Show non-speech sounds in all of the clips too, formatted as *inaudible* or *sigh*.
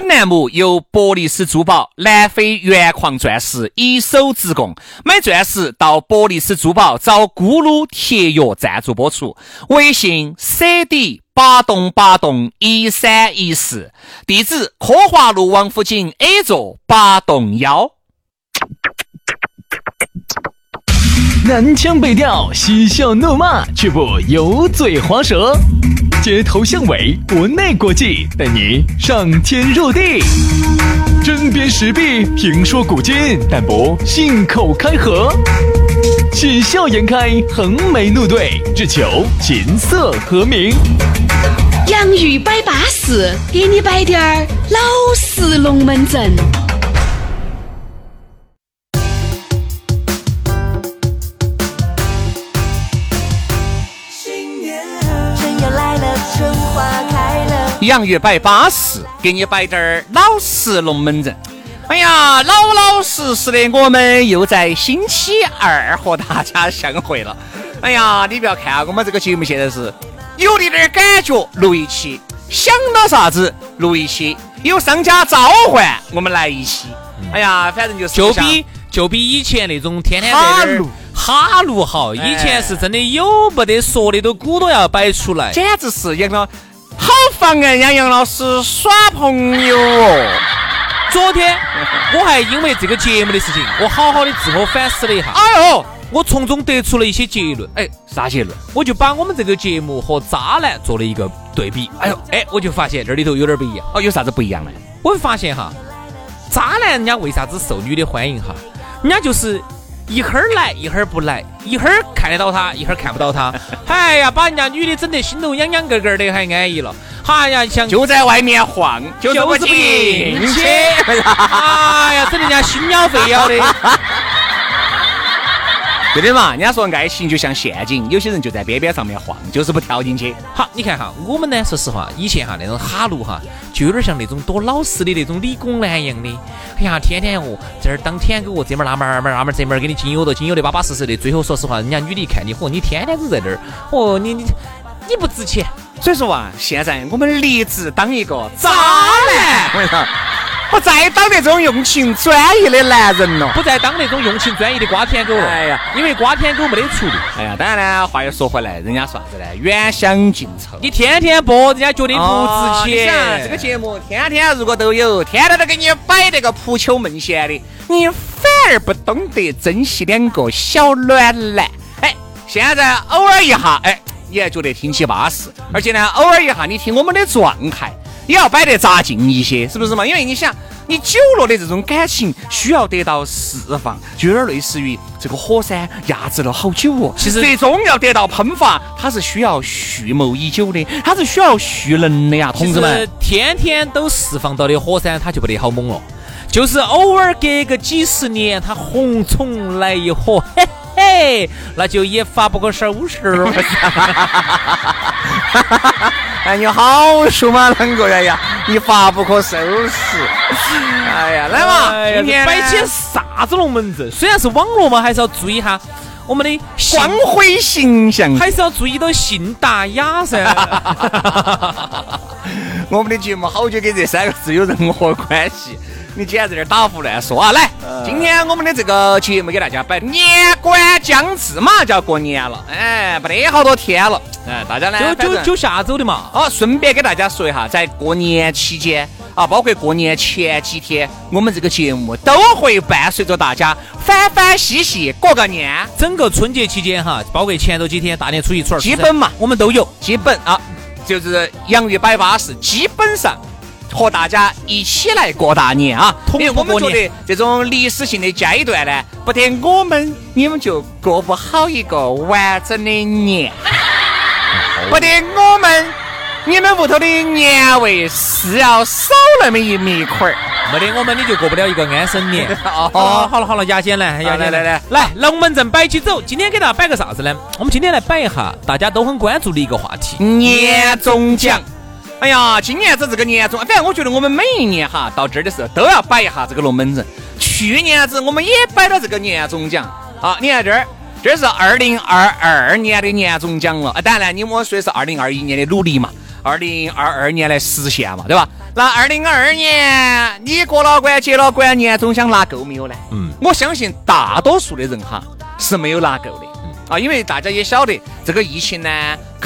本栏目由伯利斯珠宝南非原矿钻石一手直供，买钻石到伯利斯珠宝找咕噜铁约赞助播出。微信 cd 八栋八栋一三一四，地址科华路王府井 A 座八栋幺。南腔北调，嬉笑怒骂，却不油嘴滑舌。街头巷尾，国内国际，带你上天入地。针砭时弊，评说古今，但不信口开河。喜笑颜开，横眉怒对，只求琴瑟和鸣。洋芋摆巴士，给你摆点儿老式龙门阵。洋芋摆巴适，给你摆点儿老实龙门阵。哎呀，老老实实的，我们又在星期二和大家相会了。哎呀，你不要看我们这个节目现在是有点点感觉，录一期想到啥子录一期，有商家召唤我们来一期。哎呀，反正就是就比就比以前那种天天在那儿哈录好，以前是真的有没得说的都鼓捣要摆出来，简直是养了。好妨碍杨杨老师耍朋友哦！昨天我还因为这个节目的事情，我好好的自我反思了一下。哎呦，我从中得出了一些结论。哎，啥结论？我就把我们这个节目和渣男做了一个对比。哎呦，哎，我就发现这里头有点不一样。哦，有啥子不一样呢？我发现哈，渣男人家为啥子受女的欢迎哈？人家就是。一会儿来，一会儿不来，一会儿看得到他，一会儿看不到他。*laughs* 哎呀，把人家女的整得心头痒痒个个的，还安逸了。哎呀，想就在外面晃，就是不进去。*laughs* 哎呀，整得人家心痒肺摇的。*laughs* 对的嘛，人家说爱情就像陷阱，有些人就在边边上面晃，就是不跳进去。好，你看哈，我们呢，说实话，以前哈那种哈路哈，就有点像那种多老实的那种理工男一样的。哎呀，天天哦，这儿当舔狗，这门那门那门那门这门给你经有的经有的巴巴适适的。最后说实话，人家女的一看你，嚯，你天天都在这儿，哦，你你你不值钱。所以说啊，现在我们立志当一个渣男。我跟你说。*laughs* 不再当那种用情专一的男人了，不再当那种用情专一的瓜田狗了。哎呀，因为瓜田狗没得出路。哎呀，当然呢，话又说回来，人家说啥子呢？远香近臭。你天天播，人家觉得不值钱。这个节目天天如果都有，天天都给你摆那个扑球梦闲的，你反而不懂得珍惜两个小暖男。哎，现在偶尔一下，哎，你还觉得听起巴适，而且呢，偶尔一下你听我们的状态。也要摆得扎劲一些，是不是嘛？因为你想，你久了的这种感情需要得到释放，就有点类似于这个火山压制了好久哦。其实最终要得到喷发，它是需要蓄谋已久的，它是需要蓄能的呀，同志们。天天都释放到的火山，它就不得好猛了。就是偶尔隔个几十年，它红虫来一火，嘿嘿，那就也发不可收拾了。*laughs* 哎，你好说嘛，啷个呀呀？一发不可收拾。哎呀，来嘛，今天摆起啥子龙门阵？虽然是网络嘛，还是要注意一下我们的光辉形象，还是要注意到信达雅噻。*laughs* 我们的节目好久跟这三个字有任何关系？你竟然在这打胡乱说啊！来，今天我们的这个节目给大家摆年关将至嘛，就要过年了，哎，不得好多天了，哎，大家呢就就就下周的嘛。哦，顺便给大家说一下，在过年期间啊，包括过年前几天，我们这个节目都会伴随着大家欢欢喜喜过个年。整个春节期间哈，包括前头几天大年初一、初二、基本嘛，我们都有，基本啊，就是洋芋摆巴士，基本上。和大家一起来过大年啊！因为我们觉得这种历史性的阶段呢，不得我们你们就过不好一个完整的年，*laughs* 不得我们你们屋头的年味是要少那么一米块儿，没得我们你就过不了一个安生年。*laughs* 哦，好了好了，牙尖来，牙尖来来来，龙门阵摆起走。今天给大家摆个啥子呢？我们今天来摆一下大家都很关注的一个话题——年终奖。哎呀，今年子这个年终，反正我觉得我们每一年哈到这儿的时候都要摆一下这个龙门阵。去年子我们也摆了这个年终奖啊，你看这儿，这是二零二二年的年终奖了啊。当然，你我说的是二零二一年的努力嘛，二零二二年来实现嘛，对吧？那二零二二年你过了关、结了关，年终奖拿够没有呢？嗯，我相信大多数的人哈是没有拿够的。啊，因为大家也晓得这个疫情呢，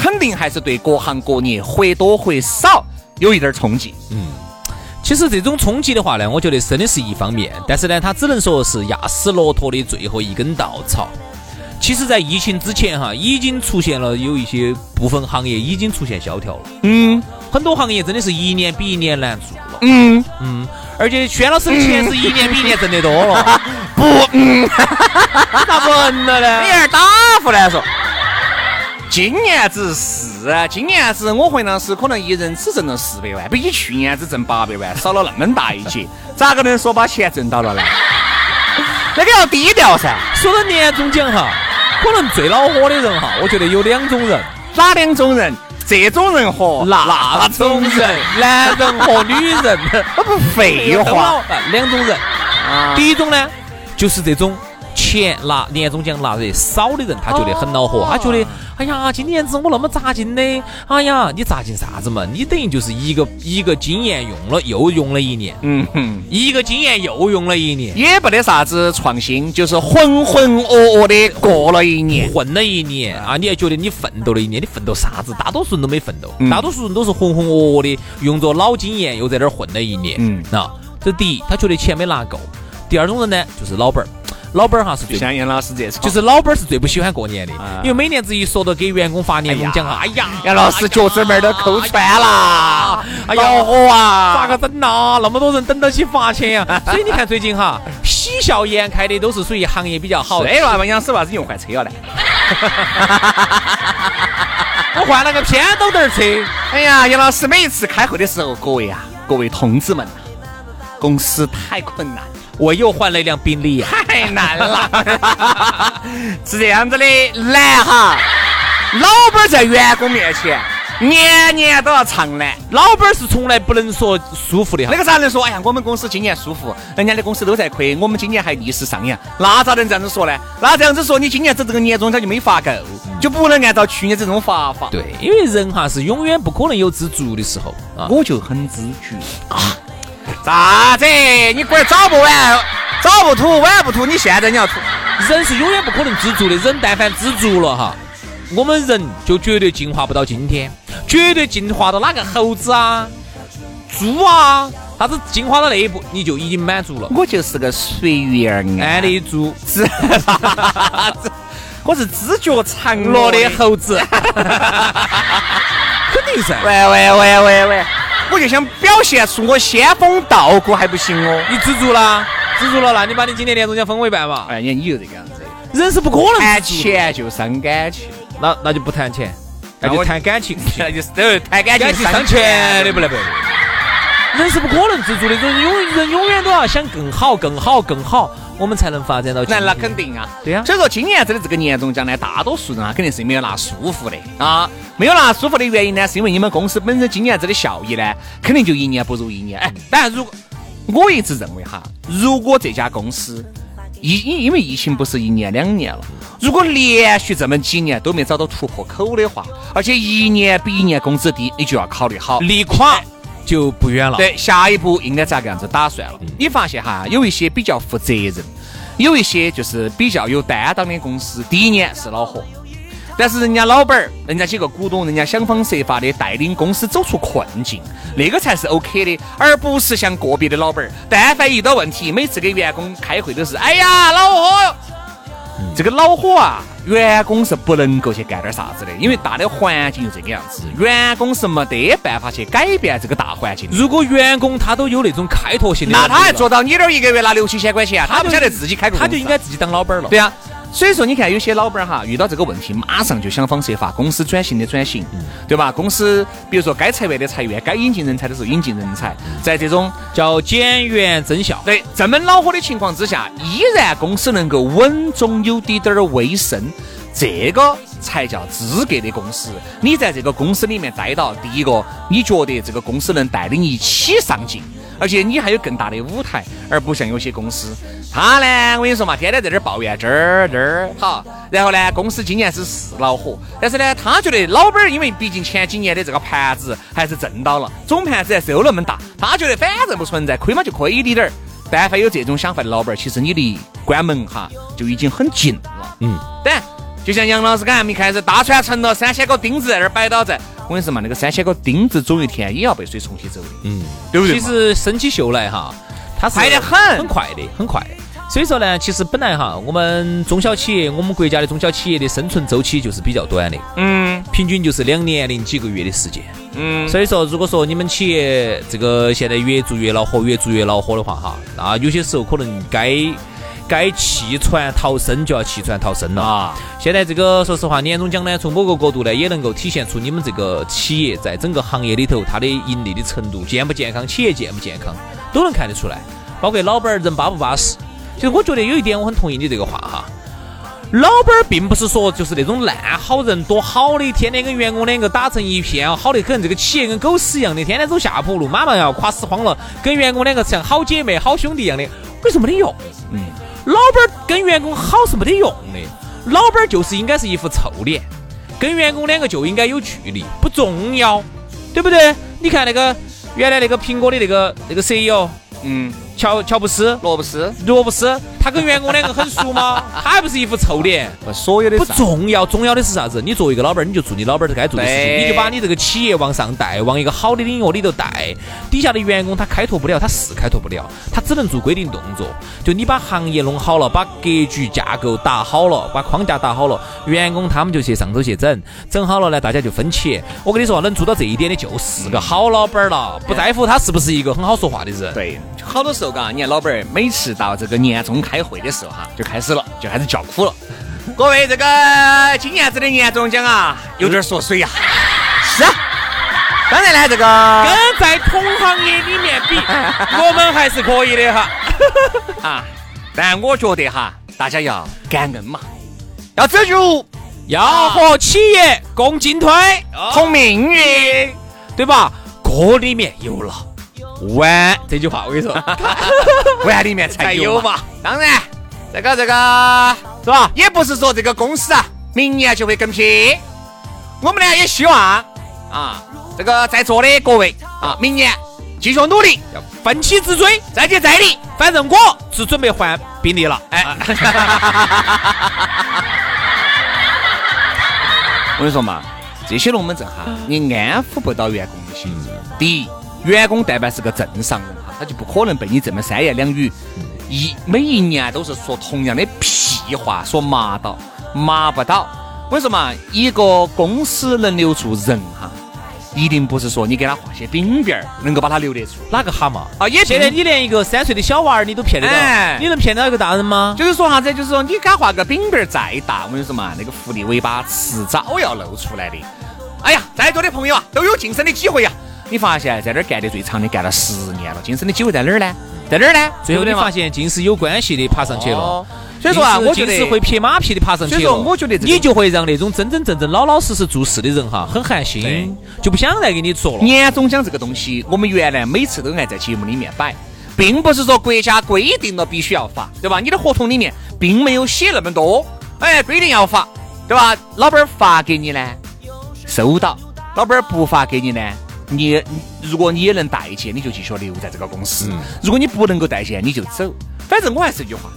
肯定还是对各行各业或多或少有一点儿冲击。嗯其实这种冲击的话呢，我觉得真的是一方面，但是呢，它只能说是压死骆驼的最后一根稻草。其实，在疫情之前哈，已经出现了有一些部分行业已经出现萧条了。嗯很多行业真的是一年比一年难做了。嗯，嗯，而且轩老师的钱是一年比一年挣得多了。*laughs* 不，嗯，*laughs* 咋不嗯了呢 *laughs* 你？有点打胡来说。今年子是，今年子我回老师可能一人只挣了四百万，比起去年子挣八百万少了那么大一截，*laughs* 咋个能说把钱挣到了呢？*laughs* 那个要低调噻。说到年终奖哈，可能最恼火的人哈，我觉得有两种人，哪两种人？这种人和那种人，男人和女人，*laughs* 那不废话啊两种人。啊！第一种呢，就是这种钱拿年终奖拿得少的人，他觉得很恼火，他觉得，哎呀，今年子我那么扎劲的，哎呀，你扎劲啥子嘛？你等于就是一个一个经验用了又用了一年，嗯哼，一个经验又用了一年，也不得啥子创新，就是浑浑噩噩的过了一年。混了一年啊！你还觉得你奋斗了一年，你奋斗啥子？大多数人都没奋斗，嗯大多数人都是浑浑噩噩的，用着老经验又在那儿混了一年。嗯啊，这第一，他觉得钱没拿够。第二种人呢，就是老板儿，老板儿哈是最就像杨老师这种，就是老板儿是最不喜欢过年的，啊因为每年子一说到给员工发年终奖哈，哎呀，杨老师脚趾门儿都抠穿了，哎呀恼火啊！咋个整呐？那么多人等到起发钱呀、*laughs* 所以你看最近哈，喜笑颜开的都是属于行业比较好的。对了，问杨师为啥子你又换车了呢？我换了个偏斗灯车，哎呀，杨老师每一次开会的时候，各位啊，各位同志们啊，公司太困难，我又换了一辆宾利呀、太难了，是 *laughs* 这样子的，难哈。老板在员工面前年年都要唱难。老板儿是从来不能说舒服的哈那。个咋能说？哎呀，我们公司今年舒服，人家的公司都在亏，我们今年还逆势上扬，那咋能这样子说呢？那这样子说，你今年这这个年终奖就没发够，就不能按照去年这种发法。，对，因为人哈是永远不可能有知足的时候啊。我就很知足。啥子？你龟儿早不晚，早不吐，晚不吐，你现在你要吐。人是永远不可能知足的，人但凡知足了哈，我们人就绝对进化不到今天，绝对进化到哪个猴子啊、猪啊，啥子进化到那一步，你就已经满足了。我就是个随遇而安的猪，知，*laughs* 我是知觉长落的了的。猴子，*laughs* *laughs* 肯定噻。喂喂喂喂喂，我就想表现出我仙风道骨还不行哦。你知足了，知足了，那你把你今年年终奖分我一半吧？哎，你看你就这个样子。人是不可能谈知足的，钱就伤感情，那那就不谈钱，那就谈感情。*laughs* 那就是都谈感情伤钱的不来不。人是不可能知足的，人永人永远都要想更好、更好、更好，我们才能发展到那。那肯定啊，对呀所以说今年子的这个年终奖呢，大多数人啊肯定是没有拿舒服的啊，没有拿舒服的原因呢，是因为你们公司本身今年子的效益呢，肯定就一年不如一年。哎，当然如果我一直认为哈，如果这家公司疫因因为疫情不是一年两年了，如果连续这么几年都没找到突破口的话，而且一年比一年工资低，你就要考虑好。离垮就不远了。，对，下一步应该咋个样子打算了？你发现哈，有一些比较负责任，有一些就是比较有担当的公司，第一年是恼火，但是人家老板儿，人家几个股东，人家想方设法的带领公司走出困境，那个才是 OK 的，而不是像个别的老板儿，但凡遇到问题，每次给员工开会都是，哎呀，恼火哟。这个恼火啊，员工是不能够去干点啥子的，因为大的环境就这个样子，员工是没得办法去改变这个大环境。如果员工他都有那种开拓性的，那他还做到你那儿一个月拿六七千块钱啊，他不晓得自己开个他就应该自己当老板了。对啊。所以说，你看有些老板儿哈，遇到这个问题，马上就想方设法，公司转型的转型，对吧？公司比如说该裁员的裁员，该引进人才的时候引进人才，在这种叫减员增效。对这么恼火的情况之下，依然公司能够稳中有滴点儿微升，这个才叫资格的公司。你在这个公司里面待到，第一个，你觉得这个公司能带领一起上进，而且你还有更大的舞台，而不像有些公司，他呢，我跟你说嘛，天天在这儿抱怨这儿这儿好，然后呢，公司今年是是恼火，但是呢，他觉得老板儿因为毕竟前几年的这个盘子还是挣到了，总盘子还是有那么大，他觉得反正不存在，亏嘛就亏一点儿。但凡有这种想法的老板儿，其实你离关门哈就已经很近了。嗯，但就像杨老师刚才没开始大船沉了，三千个钉子在那儿摆倒在。我跟你说嘛，那个三千个钉子总有一天也要被水冲起走的，嗯，对不对？其实生起锈来哈，它是快得很，很快的，很快。所以说呢，其实本来哈，我们中小企业，我们国家的中小企业的生存周期就是比较短的，嗯，平均就是两年零几个月的时间，嗯。所以说，如果说你们企业这个现在越做越恼火，越做越恼火的话哈，那有些时候可能该。该弃船逃生就要弃船逃生了啊！现在这个说实话，年终奖呢，从某个角度呢，也能够体现出你们这个企业在整个行业里头它的盈利的程度健不健康，企业健不健康都能看得出来。包括老板儿人巴不巴适。其实我觉得有一点我很同意你这个话哈，老板儿并不是说就是那种烂好人多好的，天天跟员工两个打成一片，好的很，这个企业跟狗屎一样的，天天走下坡路，马上要垮死慌了，跟员工两个像好姐妹、好兄弟一样的，为什么没得用？嗯。老板跟员工好是没得用的，老板就是应该是一副臭脸，跟员工两个就应该有距离，不重要，对不对？你看那个原来那个苹果的那个那个 CEO，嗯。乔乔布斯、罗布斯、罗布斯，他跟员工两个很熟吗？*laughs* 他还不是一副臭脸。所有的不重要，重要的是啥子？你作为一个老板，你就做你老板该做的事情，你就把你这个企业往上带，往一个好的领域里头带。底下的员工他开拓不了，他是开拓不了，他只能做规定动作。就你把行业弄好了，把格局架构打好了，把框架打好了，员工他们就去上头去整，整好了呢，大家就分钱。我跟你说，能做到这一点的，就是个好老板了，不在乎他是不是一个很好说话的人。对，好多时候。嘎，你看老板儿每次到这个年终开会的时候哈，就开始了，就开始叫苦了。各位，这个今年子的年终奖啊，*laughs* 有点缩水呀。是啊，当然呢，这个跟在同行业里面比，*laughs* 我们还是可以的哈。*laughs* 啊，但我觉得哈，大家要感恩嘛，要知足，要和企业共进退，同命运，对吧？锅里面有了。碗这句话我跟你说，*laughs* 碗里面才有嘛。当然，这个这个是吧？也不是说这个公司啊，明年就会更新。我们呢也希望啊，这个在座的各位啊，明年继续努力，要奋起直追，再接再厉。反正我是准备换宾利了。哎，*laughs* 我跟你说嘛，这些龙门阵哈，你安抚不到员工的心。第一。员工但凡是个正常人哈，他就不可能被你这么三言两语，一每一年都是说同样的屁话，说麻到麻不到。我跟你说嘛，一个公司能留住人哈，一定不是说你给他画些饼饼儿能够把他留得住。哪个蛤蟆啊？也现在你连一个三岁的小娃儿你都骗得到，你能骗到一个大人吗？就是说啥子？就是说你给他画个饼饼儿再大，我跟你说嘛，那个狐狸尾巴迟早要露出来的。哎呀，在座的朋友啊，都有晋升的机会呀。你发现在这儿干的最长的，干了十年了，晋升的机会在哪儿呢？在哪儿呢？最后你发现尽是有关系的爬上去了。所以说啊，我觉得会拍马屁的爬上去了。所以说，我觉得你就会让那种真真正正老老实实做事的人哈，很寒心，就不想再给你做了。年终奖这个东西，我们原来每次都爱在节目里面摆，并不是说国家规定了必须要发，对吧？你的合同里面并没有写那么多，哎，规定要发，对吧？老板发给你呢，收到；老板不发给你呢。你如果你也能代见，你就继续留在这个公司；如果你不能够代见，你就走。反正我还是一句话：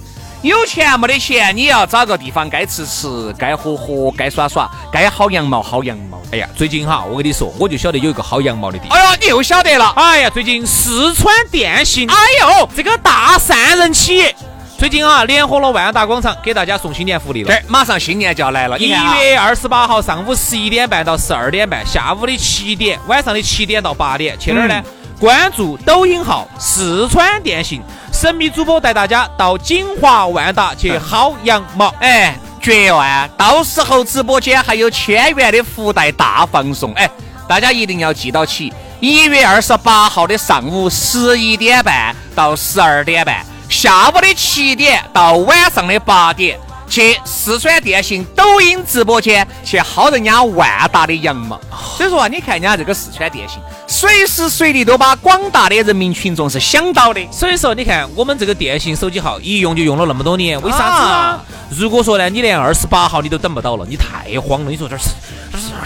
有钱没得钱，你要找个地方该吃吃，该喝喝，该耍耍，该薅羊毛薅羊毛。哎呀，最近哈，我跟你说，我就晓得有一个薅羊毛的地方。哎呀，你又晓得了？哎呀，最近四川电信，哎呦，这个大善人企业。最近啊，联合了万达广场给大家送新年福利了。对，马上新年就要来了。一月二十八号上午十一点半到十二点半，下午的七点，晚上的七点到八点，去哪儿呢？关注抖音号四川电信，神秘主播带大家到锦华万达去薅羊毛。哎，绝万！到时候直播间还有千元的福袋大放送。哎，大家一定要记到起，一月二十八号的上午十一点半到十二点半。下午的七点到晚上的八点，去四川电信抖音直播间去薅人家万达的羊毛。所以说啊，你看人家这个四川电信，随时随地都把广大的人民群众是想到的。所以说，你看我们这个电信手机号一用就用了那么多年，为啥子？如果说呢，你连二十八号你都等不到了，你太慌了。你说这是，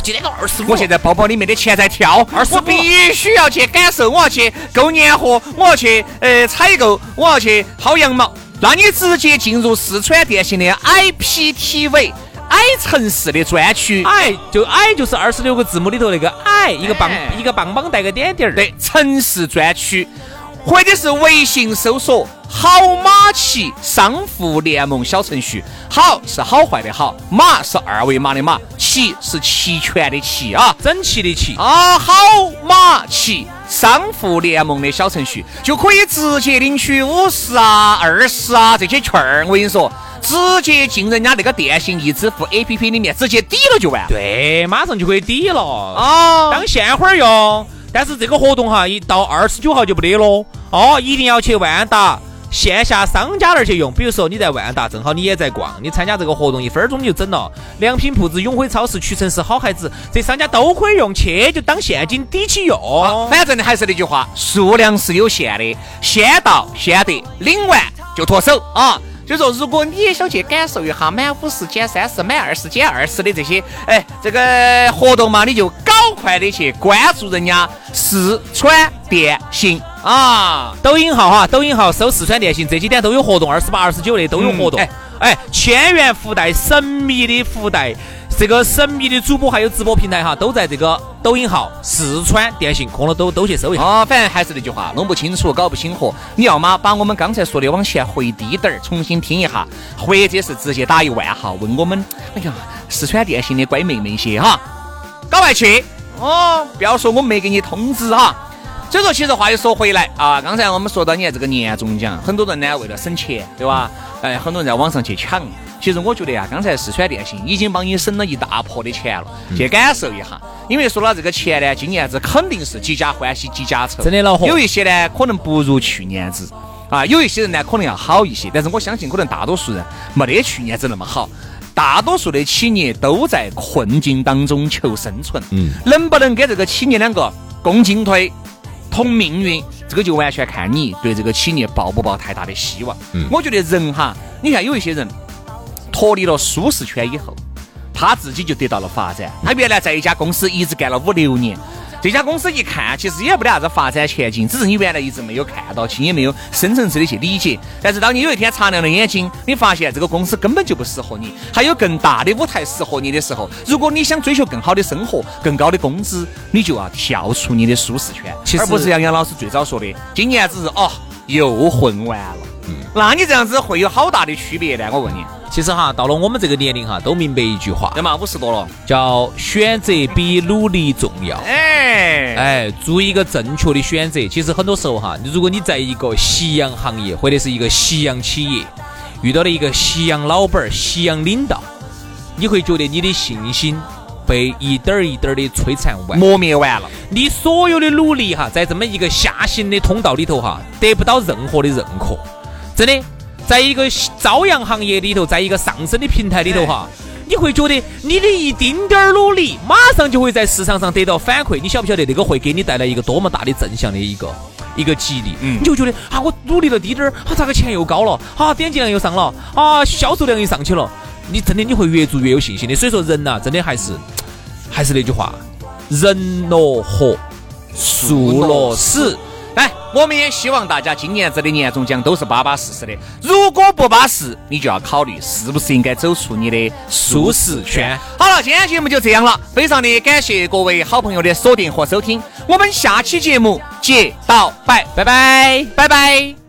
今天都二十五，我现在包包里面的钱在跳，25我必须要去感受，我要去购年货，我要去呃采购，我要去薅羊毛。那你直接进入四川电信的 IPTV I 城市的专区，i 就 i 就是二十六个字母里头那个 i，一个棒哎。一个棒棒带个点点儿。对，城市专区，或者是微信搜索“好马骑商户联盟”小程序。好是好坏的好，马是二维码的马，骑是齐全的齐啊。整齐的齐，啊，好马骑商户联盟的小程序就可以直接领取五十啊、二十啊这些券儿。我跟你说，直接进人家那个电信易支付 APP 里面，直接抵了就完了。对，马上就可以抵了。啊，当现花儿用，但是这个活动哈，一到二十九号就不得了哦，一定要去万达线下商家那儿去用。比如说你在万达，正好你也在逛，你参加这个活动，一分钟你就整了。良品铺子、永辉超市、屈臣氏、好孩子，这商家都可以用，去就当现金抵起用。啊反正呢还是那句话，数量是有限的，先到先得，领完就脱手啊。就说如果你也想去感受一下满五十减三十、满二十减二十的这些，哎，这个活动嘛，你就搞快的去关注人家四川电信啊。抖音号哈，抖音号搜四川电信，这几天都有活动，二十八、二十九的都有活动。嗯哎，千元福袋，神秘的福袋，这个神秘的主播还有直播平台哈，都在这个抖音号四川电信，空了都都去搜一下。哦，反正还是那句话，弄不清楚、搞不清楚，你要么把我们刚才说的往前回低点儿，重新听一下，或者是直接打一万号问我们，哎呀，四川电信的乖妹妹些哈，搞快去哦，不要说我没给你通知哈。所以说，其实话又说回来啊，刚才我们说到你看这个年终奖，很多人呢为了省钱，对吧？哎，很多人在网上去抢。其实我觉得呀，刚才四川电信已经帮你省了一大坡的钱了，去感受一下。因为说到这个钱呢，今年子肯定是几家欢喜几家愁，真的恼火有一些呢可能不如去年子啊，有一些人呢可能要好一些，但是我相信可能大多数人没得去年子那么好。大多数的企业都在困境当中求生存，嗯，能不能给这个企业两个共进退？同命运，这个就完全看你对这个企业抱不抱太大的希望。嗯，我觉得人哈，你看有一些人脱离了舒适圈以后，他自己就得到了发展。他原来在一家公司一直干了五六年，这家公司一看其实也没得啥子发展前景，只是你原来一直没有看到清，也没有深层次的去理解。但是当你有一天擦亮了眼睛，你发现这个公司根本就不适合你，还有更大的舞台适合你的时候，如果你想追求更好的生活、更高的工资，你就要跳出你的舒适圈，其实而不是杨洋老师最早说的，今年只是哦又混完了。那你这样子会有好大的区别呢？我问你，其实哈，到了我们这个年龄哈，都明白一句话对，嘛？五十多了，叫选择比努力重要。哎哎，做一个正确的选择。其实很多时候哈，如果你在一个夕阳行业或者是一个夕阳企业，遇到了一个夕阳老板儿、夕阳领导，你会觉得你的信心被一点儿一点儿的摧残完。磨灭完了。你所有的努力哈，在这么一个下行的通道里头哈，得不到任何的认可。真的，在一个朝阳行业里头，在一个上升的平台里头哈，你会觉得你的一丁点儿努力，马上就会在市场上得到反馈。你晓不晓得那个会给你带来一个多么大的正向的一个一个激励？嗯你就觉得啊，我努力了滴点儿，啊，咋个钱又高了？啊，点击量又上了，啊，销售量又上去了。你真的你会越做越有信心的。所以说人呐、真的还是还是那句话，人挪活，树挪死。我们也希望大家今年子的年终奖都是巴巴适适的。如果不巴适，你就要考虑是不是应该走出你的舒适圈。好了，今天节目就这样了，非常的感谢各位好朋友的锁定和收听，我们下期节目接到拜，拜拜，拜拜。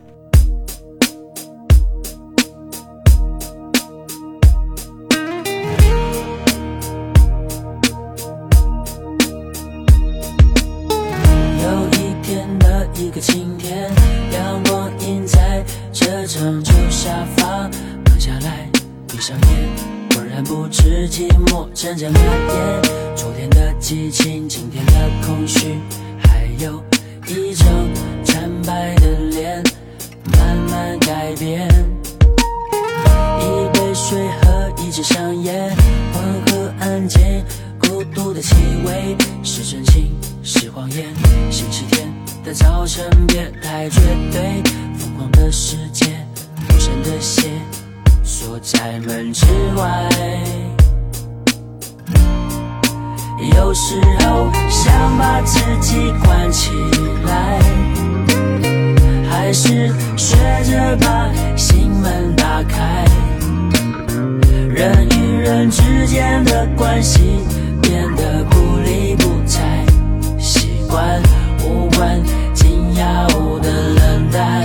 气味是真情，是谎言。星期天的早晨，别太绝对。疯狂的世界，陌生的鞋锁在门之外。有时候想把自己关起来，还是学着把心门打开。人与人之间的关系。无关紧要的冷淡。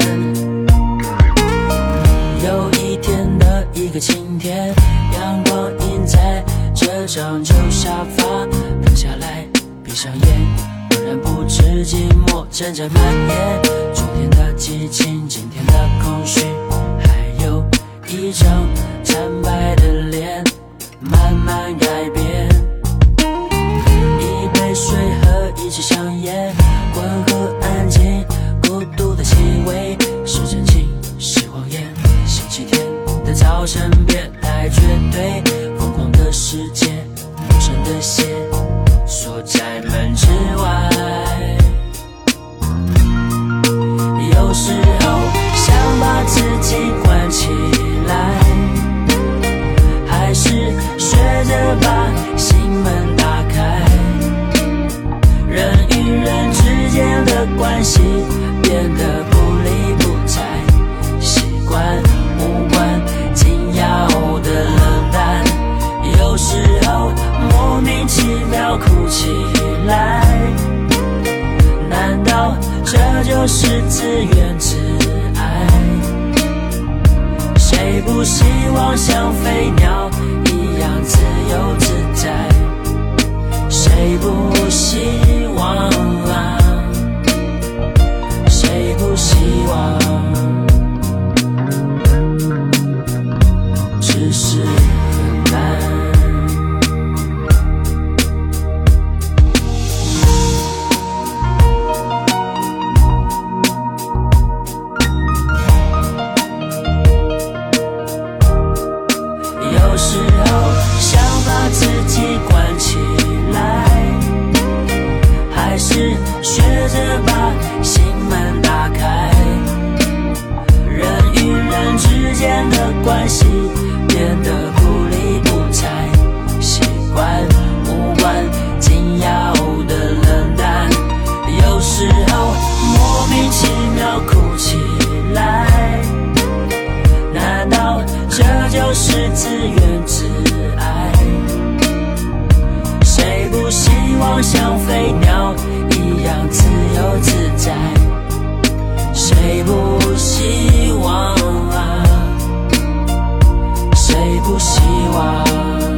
有一天的一个晴天，阳光映在这张旧沙发，躺下来，闭上眼，突然不知寂寞正在蔓延。昨天的激情，今天的空虚，还有一张惨白的脸，慢慢改变。香烟，温和安静，孤独的气味是真情是谎言。星期天的早晨别太绝对，疯狂的世界，陌生的线锁在门之外。希莫名其妙哭起来。难道这就是自怨自艾？谁不希望像飞鸟一样自由自在？谁不希望啊？谁不希望？